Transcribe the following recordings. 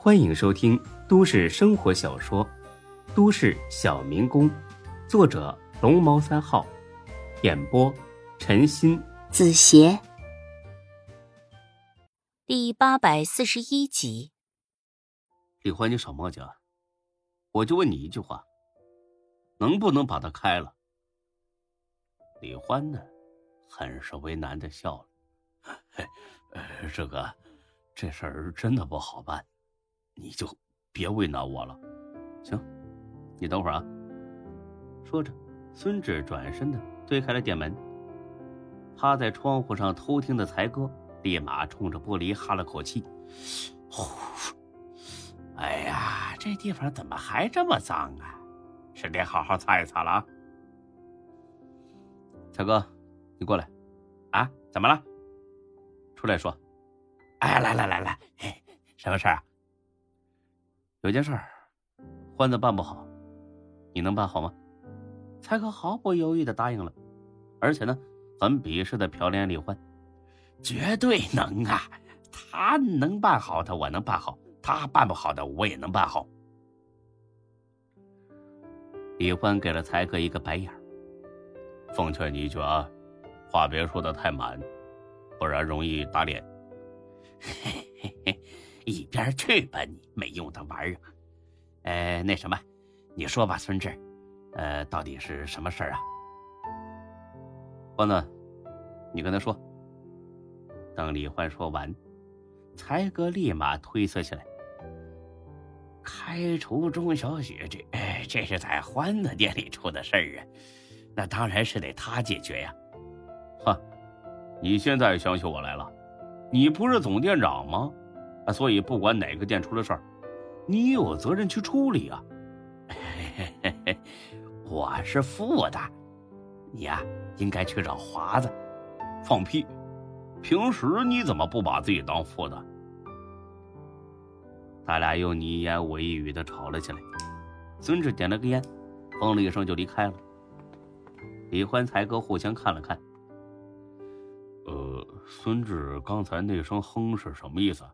欢迎收听都市生活小说《都市小民工》，作者龙猫三号，演播陈鑫、子邪，第八百四十一集。李欢，你少墨迹，我就问你一句话，能不能把它开了？李欢呢，很是为难的笑了。呃，这个，这事儿真的不好办，你就别为难我了。行，你等会儿啊。说着，孙志转身的推开了店门。趴在窗户上偷听的才哥立马冲着玻璃哈了口气：“呼，哎呀，这地方怎么还这么脏啊？是得好好擦一擦了啊。”才哥，你过来，啊，怎么了？出来说，哎，来来来来，什么事儿啊？有件事儿，欢子办不好，你能办好吗？才哥毫不犹豫的答应了，而且呢，很鄙视的瞟脸李欢，绝对能啊！他能办好的，我能办好；他办不好的，我也能办好。李欢给了才哥一个白眼奉劝你一句啊，话别说的太满。不然容易打脸。嘿嘿嘿，一边去吧，你没用的玩意儿！呃，那什么，你说吧，孙志，呃，到底是什么事儿啊？欢子，你跟他说。等李欢说完，才哥立马推测起来。开除钟小雪，这这是在欢子店里出的事儿啊，那当然是得他解决呀。哈。你现在想起我来了，你不是总店长吗？所以不管哪个店出了事儿，你有责任去处理啊。我是副的，你呀应该去找华子。放屁！平时你怎么不把自己当副的？他俩又你一言我一语的吵了起来。孙志点了个烟，哼了一声就离开了。李欢才哥互相看了看。呃，孙志刚才那声哼是什么意思？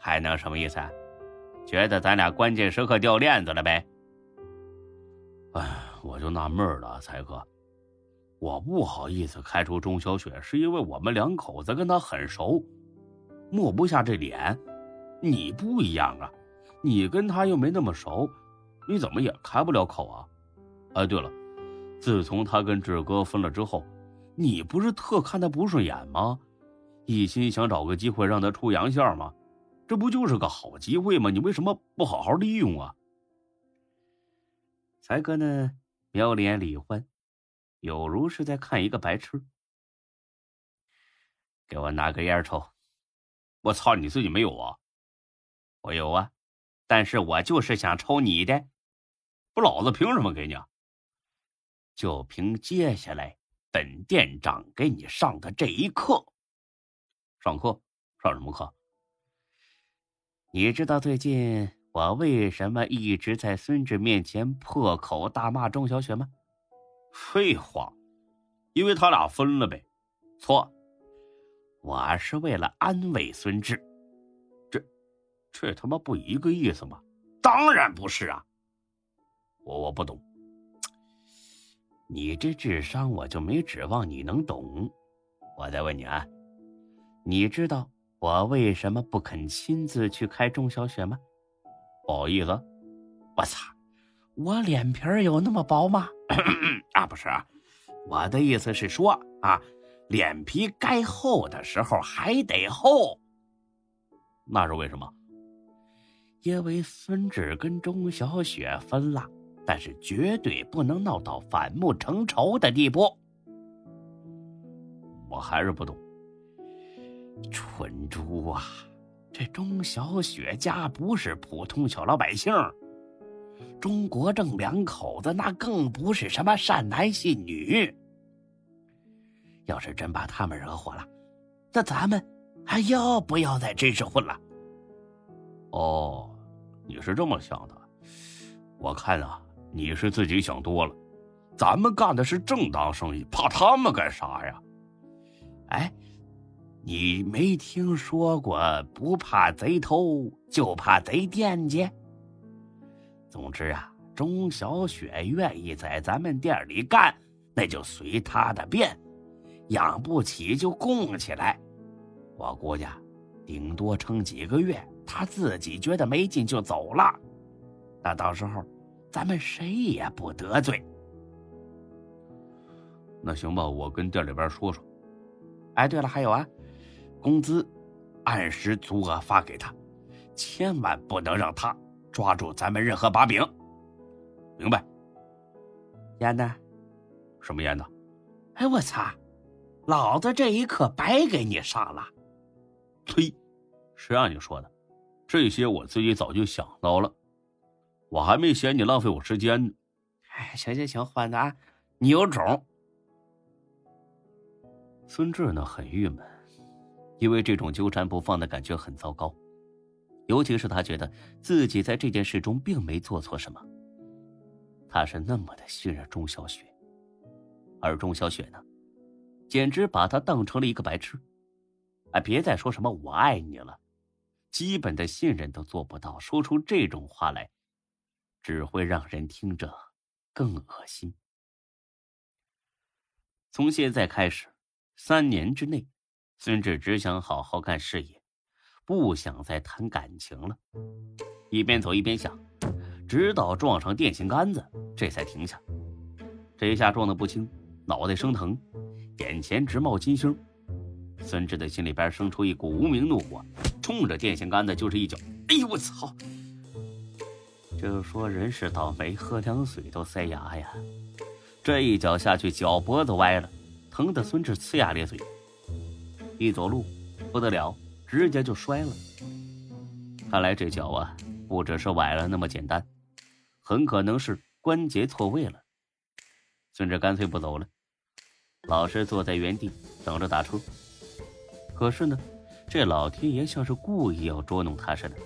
还能什么意思？啊觉得咱俩关键时刻掉链子了呗？哎，我就纳闷了，才哥，我不好意思开除钟小雪，是因为我们两口子跟他很熟，抹不下这脸。你不一样啊，你跟他又没那么熟，你怎么也开不了口啊？哎，对了，自从他跟志哥分了之后。你不是特看他不顺眼吗？一心想找个机会让他出洋相吗？这不就是个好机会吗？你为什么不好好利用啊？才哥呢，瞄了眼李欢，有如是在看一个白痴。给我拿根烟抽。我操，你自己没有啊？我有啊，但是我就是想抽你的，不，老子凭什么给你？啊？就凭接下来。本店长给你上的这一课，上课上什么课？你知道最近我为什么一直在孙志面前破口大骂钟小雪吗？废话，因为他俩分了呗。错，我是为了安慰孙志。这，这他妈不一个意思吗？当然不是啊，我我不懂。你这智商，我就没指望你能懂。我再问你啊，你知道我为什么不肯亲自去开钟小雪吗？不好意思，我操，我脸皮有那么薄吗？啊，不是啊，我的意思是说啊，脸皮该厚的时候还得厚。那是为什么？因为孙志跟钟小雪分了。但是绝对不能闹到反目成仇的地步。我还是不懂，蠢猪啊！这钟小雪家不是普通小老百姓，钟国正两口子那更不是什么善男信女。要是真把他们惹火了，那咱们还要不要在这市混了？哦，你是这么想的，我看啊。你是自己想多了，咱们干的是正当生意，怕他们干啥呀？哎，你没听说过不怕贼偷，就怕贼惦记。总之啊，钟小雪愿意在咱们店里干，那就随她的便；养不起就供起来。我估计，顶多撑几个月，她自己觉得没劲就走了。那到时候，咱们谁也不得罪。那行吧，我跟店里边说说。哎，对了，还有啊。工资按时足额发给他，千万不能让他抓住咱们任何把柄。明白？烟呢？什么烟呢？哎，我操！老子这一课白给你上了。呸！谁让你说的？这些我自己早就想到了，我还没嫌你浪费我时间呢。哎，行行行，换的啊，你有种。孙志呢，很郁闷。因为这种纠缠不放的感觉很糟糕，尤其是他觉得自己在这件事中并没做错什么。他是那么的信任钟小雪，而钟小雪呢，简直把他当成了一个白痴。哎，别再说什么我爱你了，基本的信任都做不到，说出这种话来，只会让人听着更恶心。从现在开始，三年之内。孙志只想好好干事业，不想再谈感情了。一边走一边想，直到撞上电线杆子，这才停下。这一下撞得不轻，脑袋生疼，眼前直冒金星。孙志的心里边生出一股无名怒火，冲着电线杆子就是一脚。哎呦我操！就是说人是倒霉，喝凉水都塞牙呀。这一脚下去，脚脖子歪了，疼得孙志呲牙咧嘴。一走路，不得了，直接就摔了。看来这脚啊，不只是崴了那么简单，很可能是关节错位了。孙志干脆不走了，老实坐在原地等着打车。可是呢，这老天爷像是故意要捉弄他似的。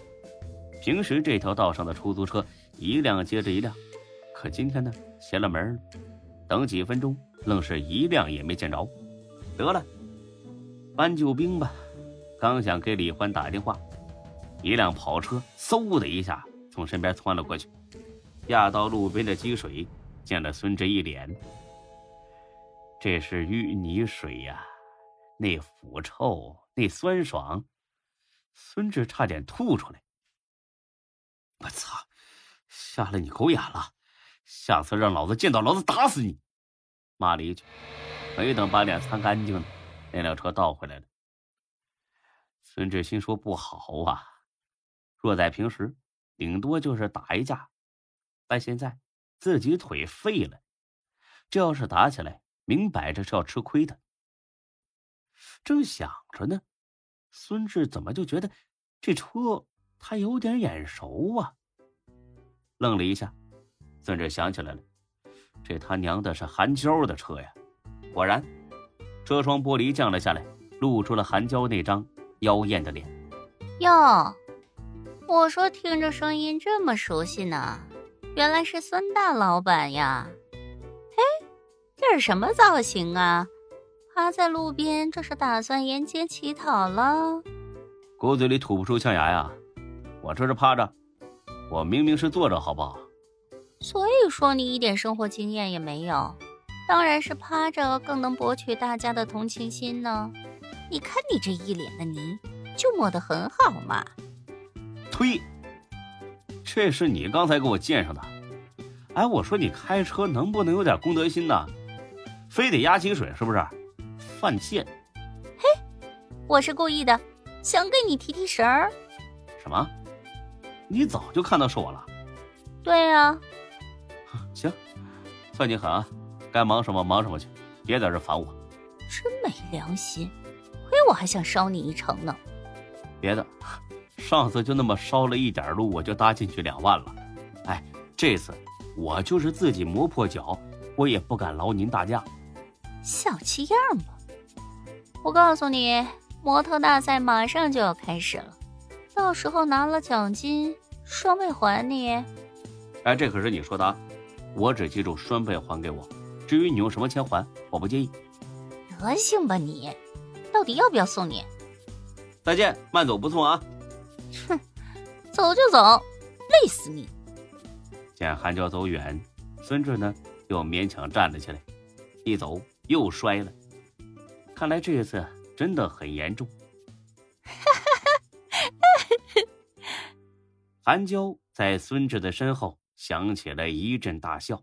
平时这条道上的出租车一辆接着一辆，可今天呢，邪了门了。等几分钟，愣是一辆也没见着。得了。搬救兵吧！刚想给李欢打电话，一辆跑车嗖的一下从身边窜了过去，压到路边的积水，溅了孙志一脸。这是淤泥水呀，那腐臭，那酸爽，孙志差点吐出来。我操！瞎了你狗眼了！下次让老子见到老子打死你！骂了一句，没等把脸擦干净呢。那辆车倒回来了。孙志新说：“不好啊！若在平时，顶多就是打一架，但现在自己腿废了，这要是打起来，明摆着是要吃亏的。”正想着呢，孙志怎么就觉得这车他有点眼熟啊？愣了一下，孙志想起来了，这他娘的是韩娇的车呀！果然。车窗玻璃降了下来，露出了韩娇那张妖艳的脸。哟，我说听着声音这么熟悉呢，原来是孙大老板呀！嘿，这是什么造型啊？趴在路边，这是打算沿街乞讨了？狗嘴里吐不出象牙呀！我这是趴着，我明明是坐着，好不好？所以说你一点生活经验也没有。当然是趴着更能博取大家的同情心呢。你看你这一脸的泥，就抹得很好嘛。呸！这是你刚才给我溅上的。哎，我说你开车能不能有点公德心呢？非得压清水是不是？犯贱！嘿，我是故意的，想给你提提神儿。什么？你早就看到是我了？对呀。行，算你狠啊！该忙什么忙什么去，别在这烦我。真没良心，亏我还想捎你一程呢。别的，上次就那么捎了一点路，我就搭进去两万了。哎，这次我就是自己磨破脚，我也不敢劳您大驾。小气样吧！我告诉你，模特大赛马上就要开始了，到时候拿了奖金，双倍还你。哎，这可是你说的，我只记住双倍还给我。至于你用什么钱还，我不介意。德行吧你，到底要不要送你？再见，慢走不送啊！哼，走就走，累死你！见韩娇走远，孙志呢又勉强站了起来，一走又摔了。看来这次真的很严重。哈哈哈韩娇在孙志的身后响起了一阵大笑。